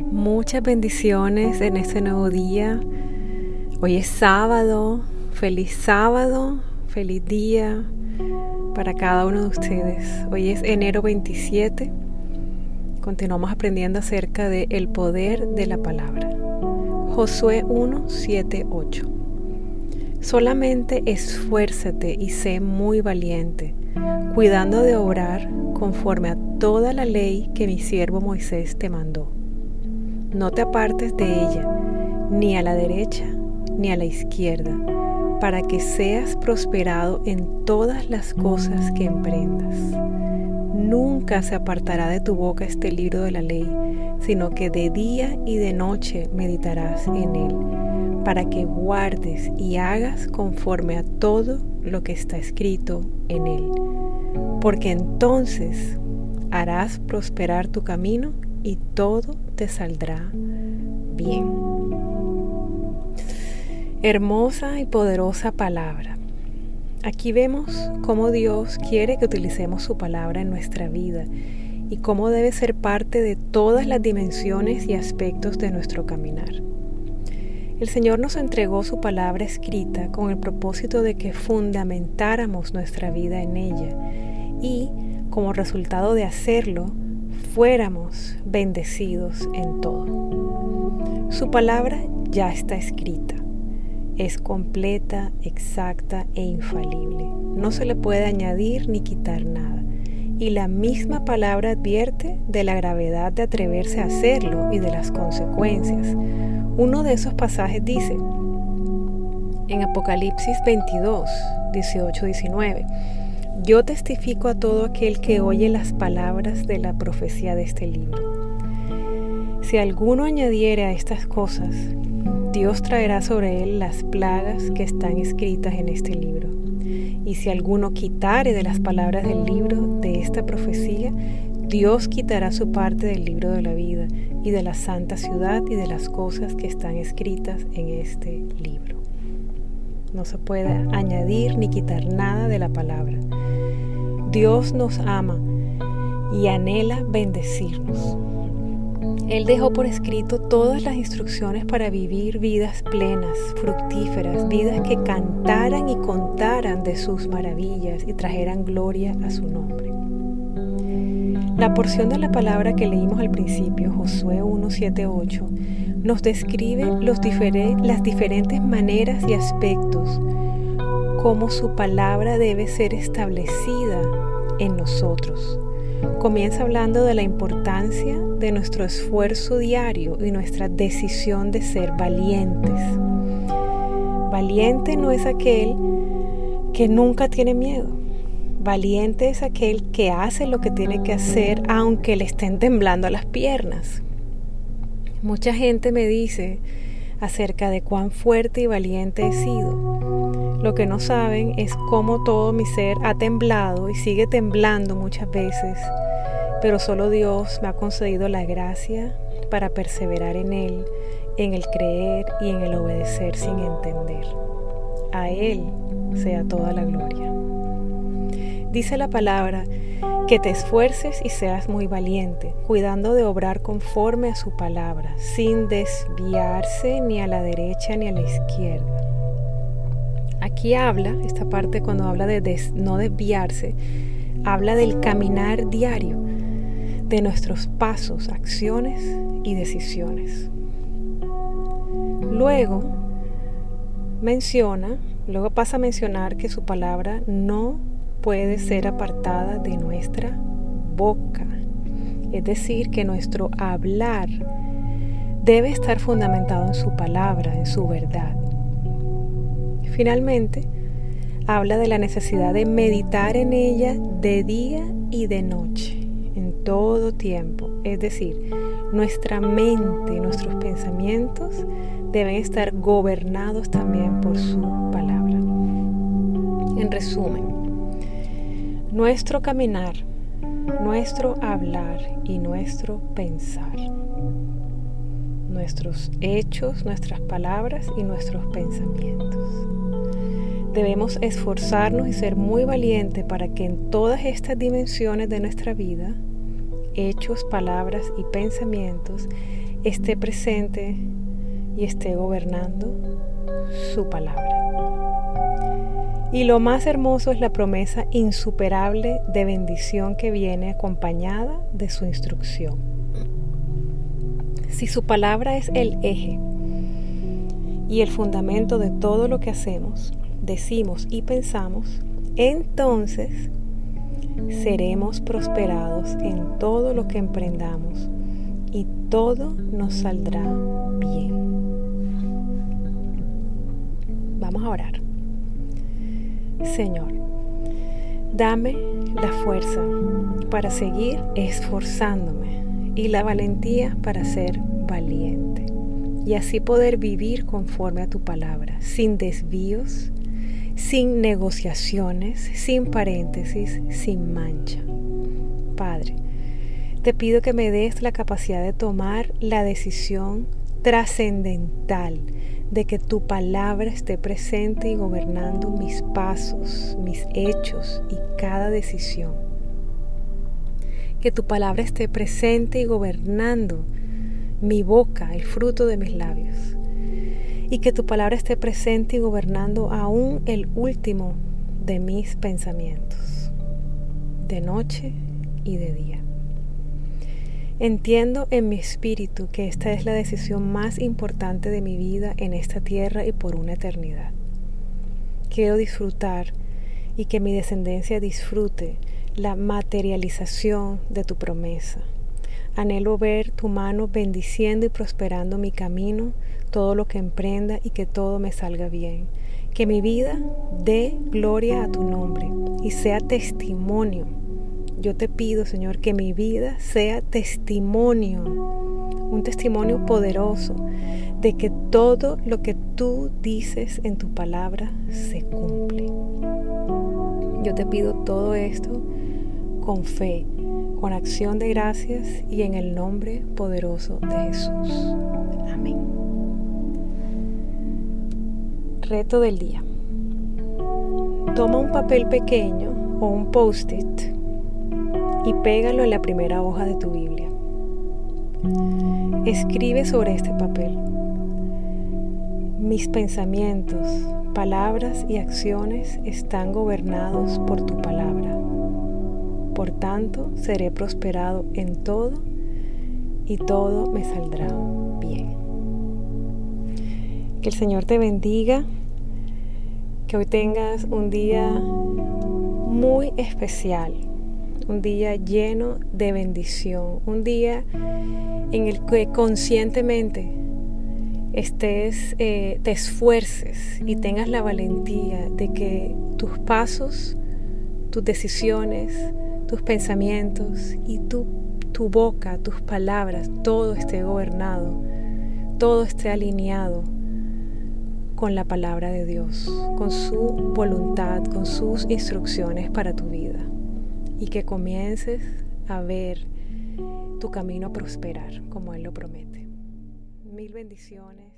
Muchas bendiciones en este nuevo día. Hoy es sábado. Feliz sábado. Feliz día para cada uno de ustedes. Hoy es enero 27. Continuamos aprendiendo acerca de el poder de la palabra. Josué 1, 7, 8. Solamente esfuérzate y sé muy valiente, cuidando de obrar conforme a toda la ley que mi siervo Moisés te mandó. No te apartes de ella, ni a la derecha ni a la izquierda, para que seas prosperado en todas las cosas que emprendas. Nunca se apartará de tu boca este libro de la ley, sino que de día y de noche meditarás en él, para que guardes y hagas conforme a todo lo que está escrito en él. Porque entonces harás prosperar tu camino y todo te saldrá bien. Hermosa y poderosa palabra. Aquí vemos cómo Dios quiere que utilicemos su palabra en nuestra vida y cómo debe ser parte de todas las dimensiones y aspectos de nuestro caminar. El Señor nos entregó su palabra escrita con el propósito de que fundamentáramos nuestra vida en ella y, como resultado de hacerlo, fuéramos bendecidos en todo. Su palabra ya está escrita. Es completa, exacta e infalible. No se le puede añadir ni quitar nada. Y la misma palabra advierte de la gravedad de atreverse a hacerlo y de las consecuencias. Uno de esos pasajes dice, en Apocalipsis 22, 18-19, yo testifico a todo aquel que oye las palabras de la profecía de este libro. Si alguno añadiere a estas cosas, Dios traerá sobre él las plagas que están escritas en este libro. Y si alguno quitare de las palabras del libro de esta profecía, Dios quitará su parte del libro de la vida y de la santa ciudad y de las cosas que están escritas en este libro. No se puede añadir ni quitar nada de la palabra. Dios nos ama y anhela bendecirnos. Él dejó por escrito todas las instrucciones para vivir vidas plenas, fructíferas, vidas que cantaran y contaran de sus maravillas y trajeran gloria a su nombre. La porción de la palabra que leímos al principio, Josué 1, 7, 8, nos describe los las diferentes maneras y aspectos como su palabra debe ser establecida en nosotros. Comienza hablando de la importancia de nuestro esfuerzo diario y nuestra decisión de ser valientes. Valiente no es aquel que nunca tiene miedo. Valiente es aquel que hace lo que tiene que hacer aunque le estén temblando las piernas. Mucha gente me dice acerca de cuán fuerte y valiente he sido. Lo que no saben es cómo todo mi ser ha temblado y sigue temblando muchas veces, pero solo Dios me ha concedido la gracia para perseverar en Él, en el creer y en el obedecer sin entender. A Él sea toda la gloria. Dice la palabra, que te esfuerces y seas muy valiente, cuidando de obrar conforme a su palabra, sin desviarse ni a la derecha ni a la izquierda. Aquí habla, esta parte cuando habla de no desviarse, habla del caminar diario, de nuestros pasos, acciones y decisiones. Luego menciona, luego pasa a mencionar que su palabra no puede ser apartada de nuestra boca. Es decir, que nuestro hablar debe estar fundamentado en su palabra, en su verdad. Finalmente, habla de la necesidad de meditar en ella de día y de noche, en todo tiempo. Es decir, nuestra mente, nuestros pensamientos deben estar gobernados también por su palabra. En resumen, nuestro caminar, nuestro hablar y nuestro pensar. Nuestros hechos, nuestras palabras y nuestros pensamientos. Debemos esforzarnos y ser muy valientes para que en todas estas dimensiones de nuestra vida, hechos, palabras y pensamientos, esté presente y esté gobernando su palabra. Y lo más hermoso es la promesa insuperable de bendición que viene acompañada de su instrucción. Si su palabra es el eje y el fundamento de todo lo que hacemos, decimos y pensamos, entonces seremos prosperados en todo lo que emprendamos y todo nos saldrá bien. Vamos a orar. Señor, dame la fuerza para seguir esforzándome y la valentía para ser valiente y así poder vivir conforme a tu palabra, sin desvíos, sin negociaciones, sin paréntesis, sin mancha. Padre, te pido que me des la capacidad de tomar la decisión trascendental de que tu palabra esté presente y gobernando mis pasos, mis hechos y cada decisión. Que tu palabra esté presente y gobernando mi boca, el fruto de mis labios. Y que tu palabra esté presente y gobernando aún el último de mis pensamientos, de noche y de día. Entiendo en mi espíritu que esta es la decisión más importante de mi vida en esta tierra y por una eternidad. Quiero disfrutar y que mi descendencia disfrute la materialización de tu promesa. Anhelo ver tu mano bendiciendo y prosperando mi camino, todo lo que emprenda y que todo me salga bien. Que mi vida dé gloria a tu nombre y sea testimonio yo te pido, Señor, que mi vida sea testimonio, un testimonio poderoso de que todo lo que tú dices en tu palabra se cumple. Yo te pido todo esto con fe, con acción de gracias y en el nombre poderoso de Jesús. Amén. Reto del día. Toma un papel pequeño o un post-it y pégalo en la primera hoja de tu Biblia. Escribe sobre este papel. Mis pensamientos, palabras y acciones están gobernados por tu palabra. Por tanto, seré prosperado en todo y todo me saldrá bien. Que el Señor te bendiga, que hoy tengas un día muy especial un día lleno de bendición, un día en el que conscientemente estés, eh, te esfuerces y tengas la valentía de que tus pasos, tus decisiones, tus pensamientos y tu, tu boca, tus palabras, todo esté gobernado, todo esté alineado con la palabra de Dios, con su voluntad, con sus instrucciones para tu vida y que comiences a ver tu camino prosperar como Él lo promete. Mil bendiciones.